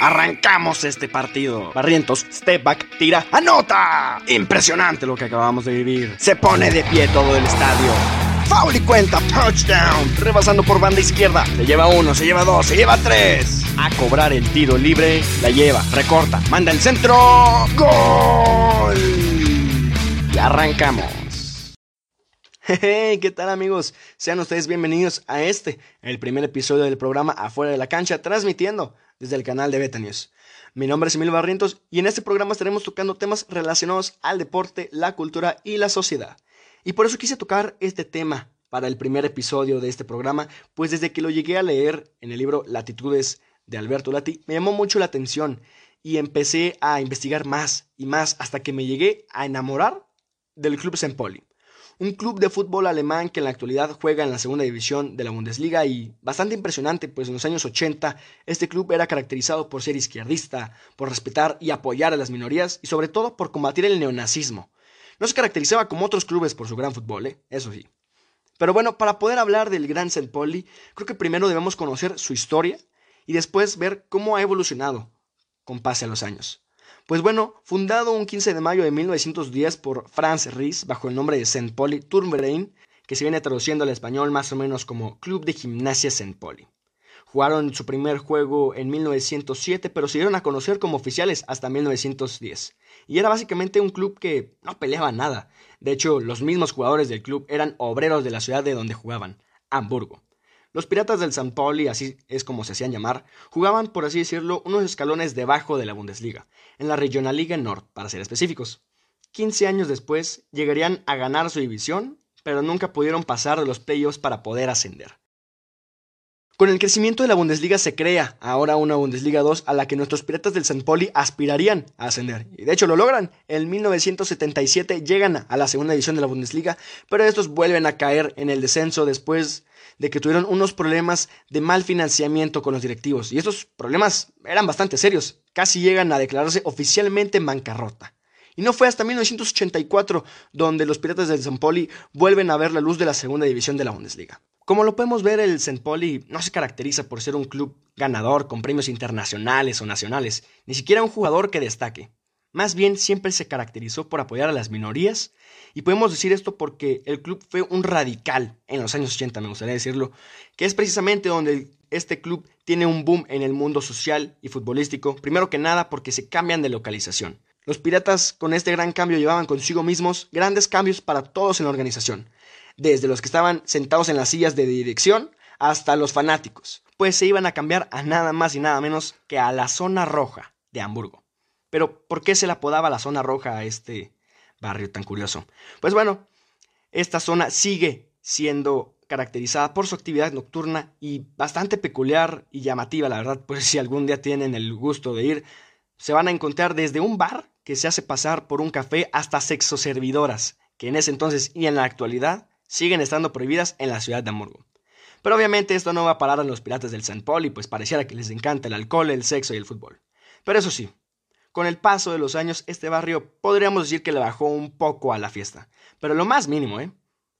Arrancamos este partido. Barrientos, step back, tira, anota. Impresionante lo que acabamos de vivir. Se pone de pie todo el estadio. Foul y cuenta, touchdown. Rebasando por banda izquierda. Se lleva uno, se lleva dos, se lleva tres. A cobrar el tiro libre. La lleva, recorta, manda el centro. ¡Gol! Y arrancamos. ¿qué tal amigos? Sean ustedes bienvenidos a este, el primer episodio del programa Afuera de la Cancha, transmitiendo desde el canal de Beta News. Mi nombre es Emilio Barrientos y en este programa estaremos tocando temas relacionados al deporte, la cultura y la sociedad. Y por eso quise tocar este tema para el primer episodio de este programa, pues desde que lo llegué a leer en el libro Latitudes de Alberto Lati, me llamó mucho la atención y empecé a investigar más y más hasta que me llegué a enamorar del Club Sempoli un club de fútbol alemán que en la actualidad juega en la segunda división de la Bundesliga y bastante impresionante, pues en los años 80 este club era caracterizado por ser izquierdista, por respetar y apoyar a las minorías y sobre todo por combatir el neonazismo. No se caracterizaba como otros clubes por su gran fútbol, ¿eh? eso sí. Pero bueno, para poder hablar del Gran St. Pauli, creo que primero debemos conocer su historia y después ver cómo ha evolucionado con pase a los años. Pues bueno, fundado un 15 de mayo de 1910 por Franz Ries bajo el nombre de St. Pauli Turnverein, que se viene traduciendo al español más o menos como Club de Gimnasia St. Pauli. Jugaron su primer juego en 1907, pero se dieron a conocer como oficiales hasta 1910. Y era básicamente un club que no peleaba nada. De hecho, los mismos jugadores del club eran obreros de la ciudad de donde jugaban, Hamburgo. Los piratas del San Pauli, así es como se hacían llamar, jugaban, por así decirlo, unos escalones debajo de la Bundesliga, en la Regionalliga Nord, para ser específicos. 15 años después, llegarían a ganar su división, pero nunca pudieron pasar de los playoffs para poder ascender. Con el crecimiento de la Bundesliga se crea ahora una Bundesliga 2 a la que nuestros piratas del San Pauli aspirarían a ascender. Y de hecho lo logran. En 1977 llegan a la segunda división de la Bundesliga, pero estos vuelven a caer en el descenso después de que tuvieron unos problemas de mal financiamiento con los directivos. Y estos problemas eran bastante serios, casi llegan a declararse oficialmente en bancarrota. Y no fue hasta 1984 donde los Piratas del San Poli vuelven a ver la luz de la segunda división de la Bundesliga. Como lo podemos ver, el St. Pauli no se caracteriza por ser un club ganador con premios internacionales o nacionales, ni siquiera un jugador que destaque. Más bien siempre se caracterizó por apoyar a las minorías y podemos decir esto porque el club fue un radical en los años 80, me gustaría decirlo, que es precisamente donde este club tiene un boom en el mundo social y futbolístico, primero que nada porque se cambian de localización. Los piratas con este gran cambio llevaban consigo mismos grandes cambios para todos en la organización, desde los que estaban sentados en las sillas de dirección hasta los fanáticos, pues se iban a cambiar a nada más y nada menos que a la zona roja de Hamburgo. Pero, ¿por qué se le apodaba la zona roja a este barrio tan curioso? Pues bueno, esta zona sigue siendo caracterizada por su actividad nocturna y bastante peculiar y llamativa, la verdad, pues si algún día tienen el gusto de ir, se van a encontrar desde un bar que se hace pasar por un café hasta sexoservidoras, que en ese entonces y en la actualidad siguen estando prohibidas en la ciudad de Hamburgo. Pero obviamente esto no va a parar a los piratas del San Paul y pues pareciera que les encanta el alcohol, el sexo y el fútbol. Pero eso sí, con el paso de los años, este barrio podríamos decir que le bajó un poco a la fiesta, pero lo más mínimo, ¿eh?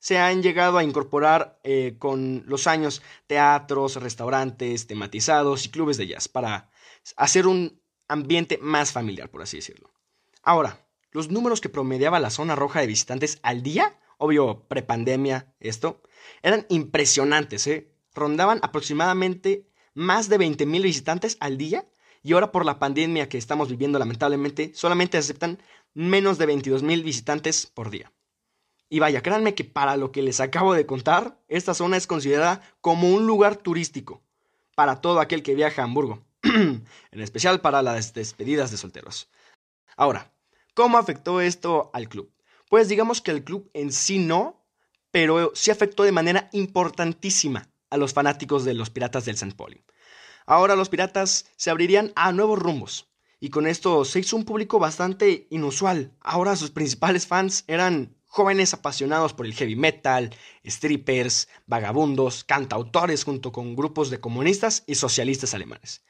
Se han llegado a incorporar eh, con los años teatros, restaurantes tematizados y clubes de jazz para hacer un ambiente más familiar, por así decirlo. Ahora, los números que promediaba la zona roja de visitantes al día, obvio prepandemia esto, eran impresionantes, ¿eh? Rondaban aproximadamente más de 20.000 visitantes al día y ahora por la pandemia que estamos viviendo lamentablemente, solamente aceptan menos de 22 mil visitantes por día. Y vaya, créanme que para lo que les acabo de contar, esta zona es considerada como un lugar turístico para todo aquel que viaja a Hamburgo, en especial para las despedidas de solteros. Ahora, ¿cómo afectó esto al club? Pues digamos que el club en sí no, pero sí afectó de manera importantísima a los fanáticos de los Piratas del St. Pauli. Ahora los piratas se abrirían a nuevos rumbos. Y con esto se hizo un público bastante inusual. Ahora sus principales fans eran jóvenes apasionados por el heavy metal, strippers, vagabundos, cantautores junto con grupos de comunistas y socialistas alemanes.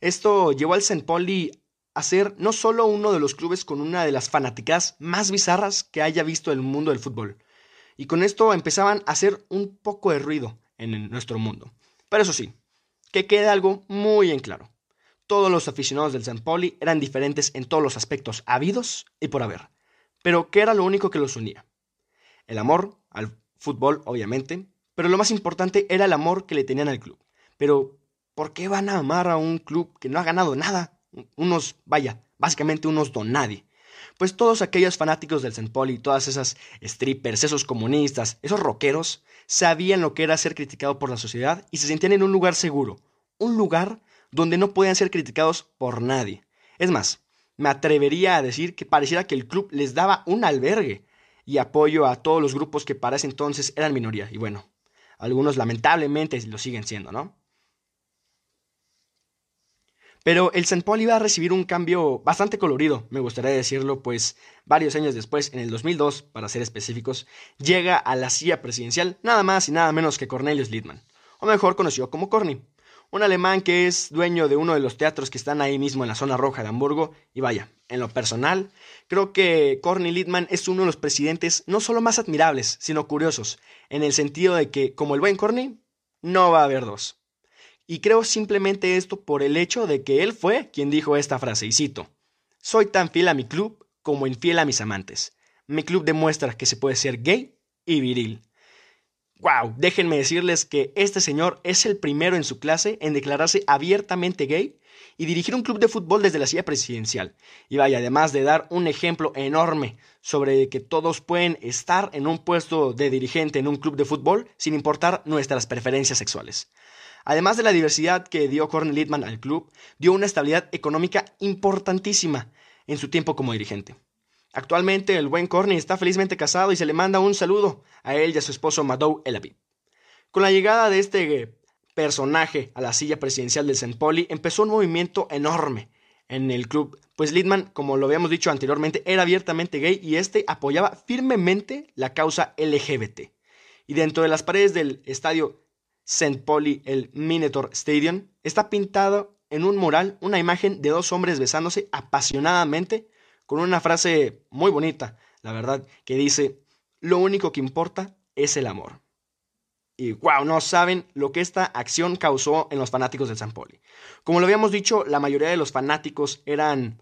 Esto llevó al St. Pauli a ser no solo uno de los clubes con una de las fanáticas más bizarras que haya visto el mundo del fútbol. Y con esto empezaban a hacer un poco de ruido en nuestro mundo. Pero eso sí, que quede algo muy en claro. Todos los aficionados del San Poli eran diferentes en todos los aspectos habidos y por haber. Pero ¿qué era lo único que los unía? El amor al fútbol, obviamente, pero lo más importante era el amor que le tenían al club. Pero, ¿por qué van a amar a un club que no ha ganado nada? Unos, vaya, básicamente unos don nadie. Pues todos aquellos fanáticos del St. Paul y todas esas strippers, esos comunistas, esos rockeros, sabían lo que era ser criticado por la sociedad y se sentían en un lugar seguro, un lugar donde no podían ser criticados por nadie. Es más, me atrevería a decir que pareciera que el club les daba un albergue y apoyo a todos los grupos que para ese entonces eran minoría. Y bueno, algunos lamentablemente lo siguen siendo, ¿no? Pero el St. Paul iba a recibir un cambio bastante colorido, me gustaría decirlo, pues varios años después, en el 2002, para ser específicos, llega a la silla presidencial nada más y nada menos que Cornelius Littmann, o mejor conocido como Corny un alemán que es dueño de uno de los teatros que están ahí mismo en la zona roja de Hamburgo. Y vaya, en lo personal, creo que Corny Littman es uno de los presidentes no solo más admirables, sino curiosos, en el sentido de que, como el buen Corny, no va a haber dos. Y creo simplemente esto por el hecho de que él fue quien dijo esta frase, y cito, Soy tan fiel a mi club como infiel a mis amantes. Mi club demuestra que se puede ser gay y viril. Wow, déjenme decirles que este señor es el primero en su clase en declararse abiertamente gay y dirigir un club de fútbol desde la silla presidencial. Y vaya, además de dar un ejemplo enorme sobre que todos pueden estar en un puesto de dirigente en un club de fútbol sin importar nuestras preferencias sexuales. Además de la diversidad que dio Cornel Littman al club, dio una estabilidad económica importantísima en su tiempo como dirigente. Actualmente el buen Corny está felizmente casado y se le manda un saludo a él y a su esposo Madou Elabi. Con la llegada de este personaje a la silla presidencial del St. Poli empezó un movimiento enorme en el club, pues Lidman, como lo habíamos dicho anteriormente, era abiertamente gay y este apoyaba firmemente la causa LGBT. Y dentro de las paredes del estadio St. Pauli, el Minotaur Stadium, está pintado en un mural una imagen de dos hombres besándose apasionadamente con una frase muy bonita, la verdad, que dice, lo único que importa es el amor. Y wow, no saben lo que esta acción causó en los fanáticos del San Poli. Como lo habíamos dicho, la mayoría de los fanáticos eran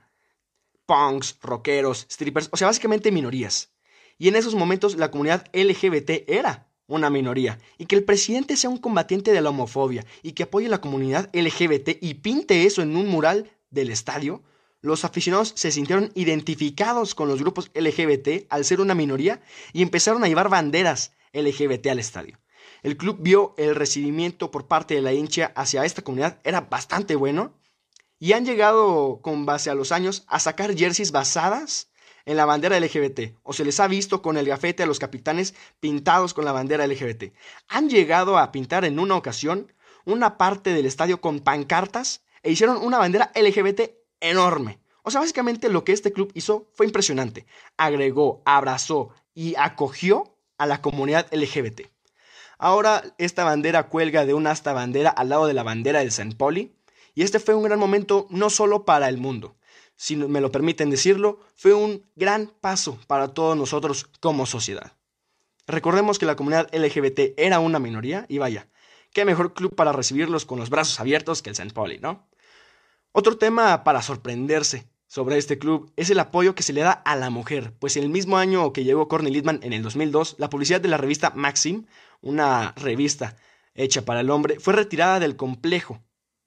punks, rockeros, strippers, o sea, básicamente minorías. Y en esos momentos la comunidad LGBT era una minoría. Y que el presidente sea un combatiente de la homofobia y que apoye a la comunidad LGBT y pinte eso en un mural del estadio, los aficionados se sintieron identificados con los grupos LGBT al ser una minoría y empezaron a llevar banderas LGBT al estadio. El club vio el recibimiento por parte de la hincha hacia esta comunidad era bastante bueno y han llegado con base a los años a sacar jerseys basadas en la bandera LGBT o se les ha visto con el gafete a los capitanes pintados con la bandera LGBT. Han llegado a pintar en una ocasión una parte del estadio con pancartas e hicieron una bandera LGBT enorme. O sea, básicamente lo que este club hizo fue impresionante. Agregó, abrazó y acogió a la comunidad LGBT. Ahora esta bandera cuelga de una asta bandera al lado de la bandera del San Poli. Y este fue un gran momento no solo para el mundo, si me lo permiten decirlo, fue un gran paso para todos nosotros como sociedad. Recordemos que la comunidad LGBT era una minoría y vaya, qué mejor club para recibirlos con los brazos abiertos que el St. Pauli, ¿no? Otro tema para sorprenderse sobre este club es el apoyo que se le da a la mujer, pues el mismo año que llegó Corny Littman en el 2002, la publicidad de la revista Maxim, una revista hecha para el hombre, fue retirada del complejo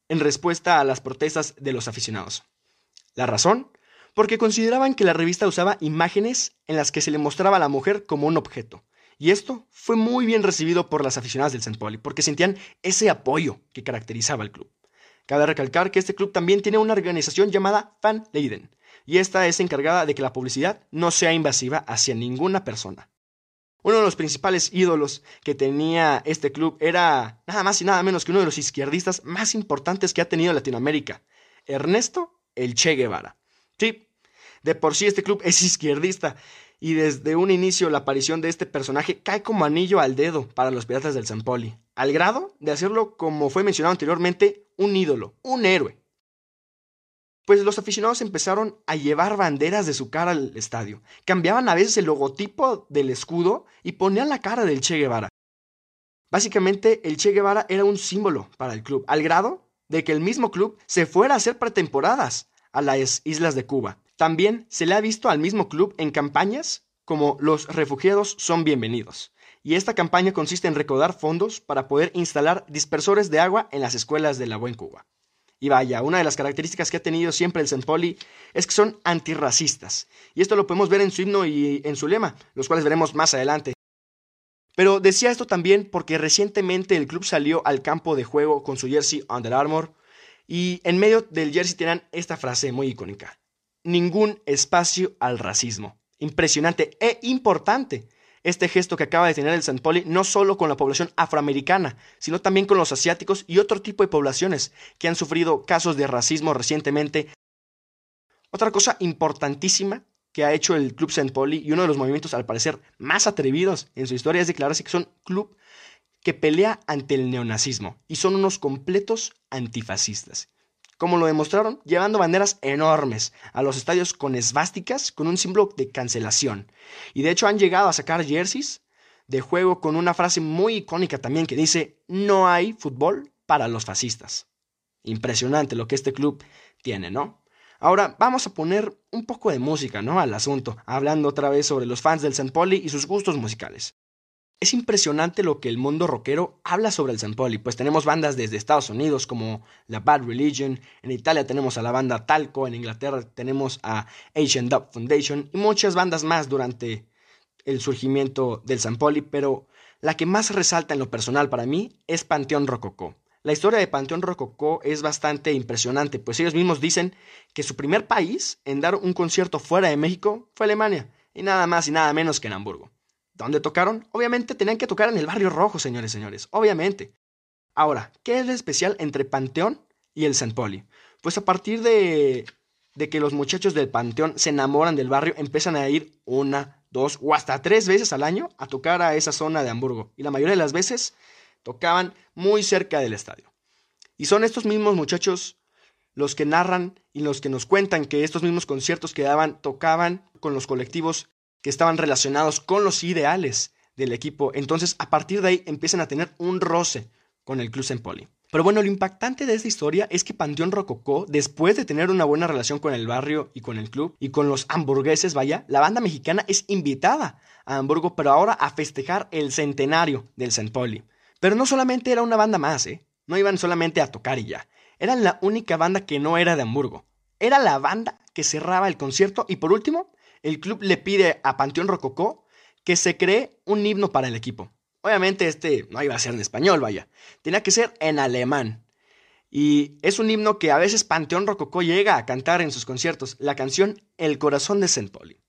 en respuesta a las protestas de los aficionados. ¿La razón? Porque consideraban que la revista usaba imágenes en las que se le mostraba a la mujer como un objeto. Y esto fue muy bien recibido por las aficionadas del. Pauli, porque sentían ese apoyo que caracterizaba al club. Cabe recalcar que este club también tiene una organización llamada Fan Leiden, y esta es encargada de que la publicidad no sea invasiva hacia ninguna persona. Uno de los principales ídolos que tenía este club era nada más y nada menos que uno de los izquierdistas más importantes que ha tenido Latinoamérica, Ernesto El Che Guevara. Sí, de por sí este club es izquierdista y desde un inicio la aparición de este personaje cae como anillo al dedo para los piratas del San Poli, al grado de hacerlo, como fue mencionado anteriormente, un ídolo, un héroe. Pues los aficionados empezaron a llevar banderas de su cara al estadio, cambiaban a veces el logotipo del escudo y ponían la cara del Che Guevara. Básicamente el Che Guevara era un símbolo para el club, al grado de que el mismo club se fuera a hacer pretemporadas a las islas de Cuba. También se le ha visto al mismo club en campañas como Los refugiados son bienvenidos. Y esta campaña consiste en recaudar fondos para poder instalar dispersores de agua en las escuelas de la Buen Cuba. Y vaya, una de las características que ha tenido siempre el. Pauli es que son antirracistas. Y esto lo podemos ver en su himno y en su lema, los cuales veremos más adelante. Pero decía esto también porque recientemente el club salió al campo de juego con su jersey Under Armour y en medio del jersey tenían esta frase muy icónica. Ningún espacio al racismo. Impresionante e importante este gesto que acaba de tener el St. Pauli no solo con la población afroamericana, sino también con los asiáticos y otro tipo de poblaciones que han sufrido casos de racismo recientemente. Otra cosa importantísima que ha hecho el Club St. Pauli y uno de los movimientos al parecer más atrevidos en su historia es declararse que son club que pelea ante el neonazismo y son unos completos antifascistas. Como lo demostraron, llevando banderas enormes a los estadios con esvásticas con un símbolo de cancelación. Y de hecho han llegado a sacar jerseys de juego con una frase muy icónica también que dice, no hay fútbol para los fascistas. Impresionante lo que este club tiene, ¿no? Ahora vamos a poner un poco de música, ¿no? Al asunto, hablando otra vez sobre los fans del. Pauli y sus gustos musicales. Es impresionante lo que el mundo rockero habla sobre el. Pauli, pues tenemos bandas desde Estados Unidos como la Bad Religion, en Italia tenemos a la banda Talco, en Inglaterra tenemos a Asian Dub Foundation y muchas bandas más durante el surgimiento del. Pauli, pero la que más resalta en lo personal para mí es Panteón Rococó. La historia de Panteón Rococó es bastante impresionante, pues ellos mismos dicen que su primer país en dar un concierto fuera de México fue Alemania, y nada más y nada menos que en Hamburgo. ¿Dónde tocaron? Obviamente tenían que tocar en el Barrio Rojo, señores señores, obviamente. Ahora, ¿qué es lo especial entre Panteón y el St. Pauli? Pues a partir de, de que los muchachos del Panteón se enamoran del barrio, empiezan a ir una, dos o hasta tres veces al año a tocar a esa zona de Hamburgo. Y la mayoría de las veces tocaban muy cerca del estadio. Y son estos mismos muchachos los que narran y los que nos cuentan que estos mismos conciertos que daban tocaban con los colectivos que estaban relacionados con los ideales del equipo. Entonces, a partir de ahí empiezan a tener un roce con el Club Poli. Pero bueno, lo impactante de esta historia es que Panteón Rococó, después de tener una buena relación con el barrio y con el club y con los hamburgueses, vaya, la banda mexicana es invitada a Hamburgo, pero ahora a festejar el centenario del St. Pero no solamente era una banda más, ¿eh? No iban solamente a tocar y ya. Eran la única banda que no era de Hamburgo. Era la banda que cerraba el concierto y por último, el club le pide a Panteón Rococó que se cree un himno para el equipo. Obviamente este no iba a ser en español, vaya. Tenía que ser en alemán. Y es un himno que a veces Panteón Rococó llega a cantar en sus conciertos, la canción El corazón de St. Pauli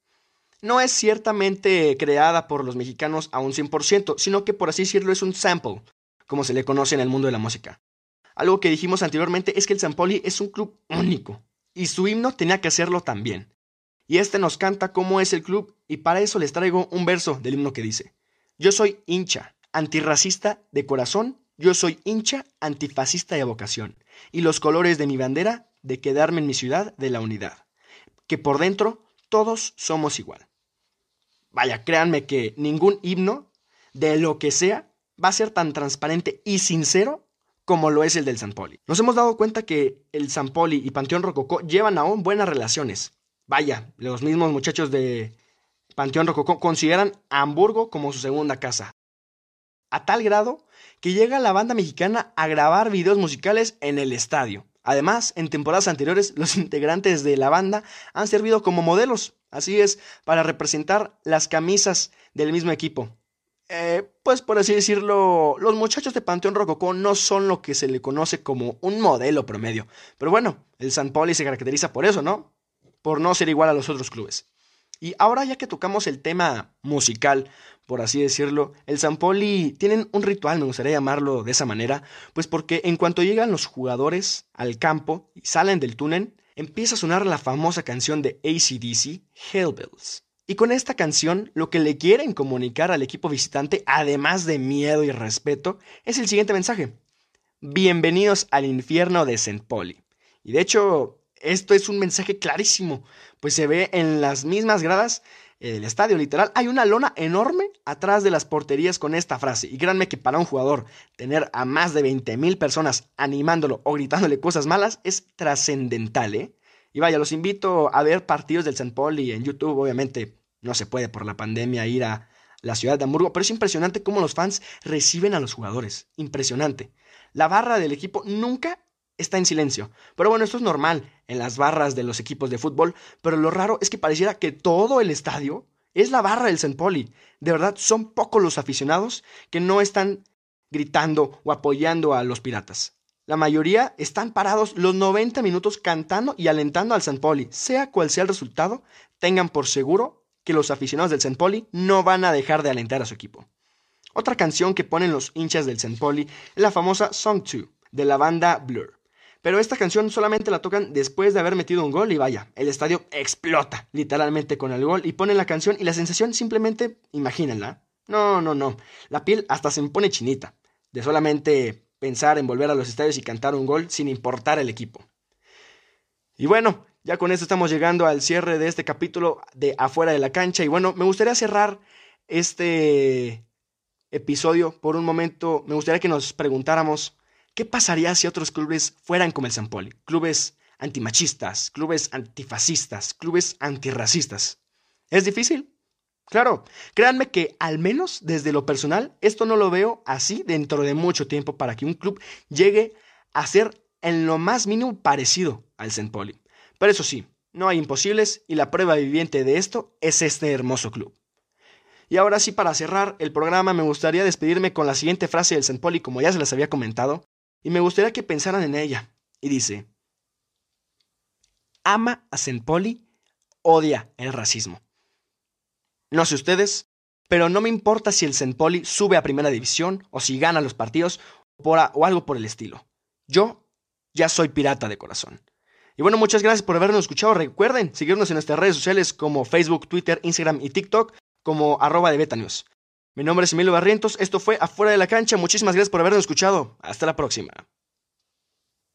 no es ciertamente creada por los mexicanos a un 100%, sino que por así decirlo es un sample, como se le conoce en el mundo de la música. Algo que dijimos anteriormente es que el San Pauli es un club único, y su himno tenía que hacerlo también. Y este nos canta cómo es el club, y para eso les traigo un verso del himno que dice, Yo soy hincha, antirracista de corazón, yo soy hincha, antifascista de vocación, y los colores de mi bandera, de quedarme en mi ciudad, de la unidad, que por dentro todos somos igual. Vaya, créanme que ningún himno, de lo que sea, va a ser tan transparente y sincero como lo es el del San Poli. Nos hemos dado cuenta que el San Poli y Panteón Rococó llevan aún buenas relaciones. Vaya, los mismos muchachos de Panteón Rococó consideran a Hamburgo como su segunda casa. A tal grado que llega la banda mexicana a grabar videos musicales en el estadio. Además, en temporadas anteriores, los integrantes de la banda han servido como modelos, así es, para representar las camisas del mismo equipo. Eh, pues por así decirlo, los muchachos de Panteón Rococó no son lo que se le conoce como un modelo promedio. Pero bueno, el San Pauli se caracteriza por eso, ¿no? Por no ser igual a los otros clubes. Y ahora ya que tocamos el tema musical, por así decirlo, el San Poli tienen un ritual, me gustaría llamarlo de esa manera, pues porque en cuanto llegan los jugadores al campo y salen del túnel, empieza a sonar la famosa canción de ACDC, Hellbills. Y con esta canción, lo que le quieren comunicar al equipo visitante, además de miedo y respeto, es el siguiente mensaje. Bienvenidos al infierno de St. Pauli. Y de hecho, esto es un mensaje clarísimo, pues se ve en las mismas gradas del estadio, literal. Hay una lona enorme atrás de las porterías con esta frase. Y créanme que para un jugador tener a más de 20.000 personas animándolo o gritándole cosas malas es trascendental, ¿eh? Y vaya, los invito a ver partidos del St. Pauli en YouTube. Obviamente no se puede por la pandemia ir a la ciudad de Hamburgo, pero es impresionante cómo los fans reciben a los jugadores. Impresionante. La barra del equipo nunca está en silencio. Pero bueno, esto es normal en las barras de los equipos de fútbol, pero lo raro es que pareciera que todo el estadio es la barra del St. Pauli. De verdad, son pocos los aficionados que no están gritando o apoyando a los piratas. La mayoría están parados los 90 minutos cantando y alentando al St. Pauli. Sea cual sea el resultado, tengan por seguro que los aficionados del St. Pauli no van a dejar de alentar a su equipo. Otra canción que ponen los hinchas del St. Pauli es la famosa Song 2 de la banda Blur. Pero esta canción solamente la tocan después de haber metido un gol y vaya, el estadio explota literalmente con el gol y ponen la canción y la sensación simplemente, imagínenla. No, no, no. La piel hasta se me pone chinita de solamente pensar en volver a los estadios y cantar un gol sin importar el equipo. Y bueno, ya con esto estamos llegando al cierre de este capítulo de Afuera de la cancha y bueno, me gustaría cerrar este episodio por un momento, me gustaría que nos preguntáramos ¿Qué pasaría si otros clubes fueran como el San Poli? Clubes antimachistas, clubes antifascistas, clubes antirracistas. ¿Es difícil? Claro, créanme que al menos desde lo personal, esto no lo veo así dentro de mucho tiempo para que un club llegue a ser en lo más mínimo parecido al St. Poli. Pero eso sí, no hay imposibles y la prueba viviente de esto es este hermoso club. Y ahora sí, para cerrar el programa, me gustaría despedirme con la siguiente frase del St. Poli, como ya se les había comentado, y me gustaría que pensaran en ella. Y dice, ama a St. Poli, odia el racismo. No sé ustedes, pero no me importa si el St. Poli sube a primera división o si gana los partidos o algo por el estilo. Yo ya soy pirata de corazón. Y bueno, muchas gracias por habernos escuchado. Recuerden seguirnos en nuestras redes sociales como Facebook, Twitter, Instagram y TikTok como arroba de Betanews. Mi nombre es Emilio Barrientos, esto fue Afuera de la Cancha, muchísimas gracias por habernos escuchado, hasta la próxima.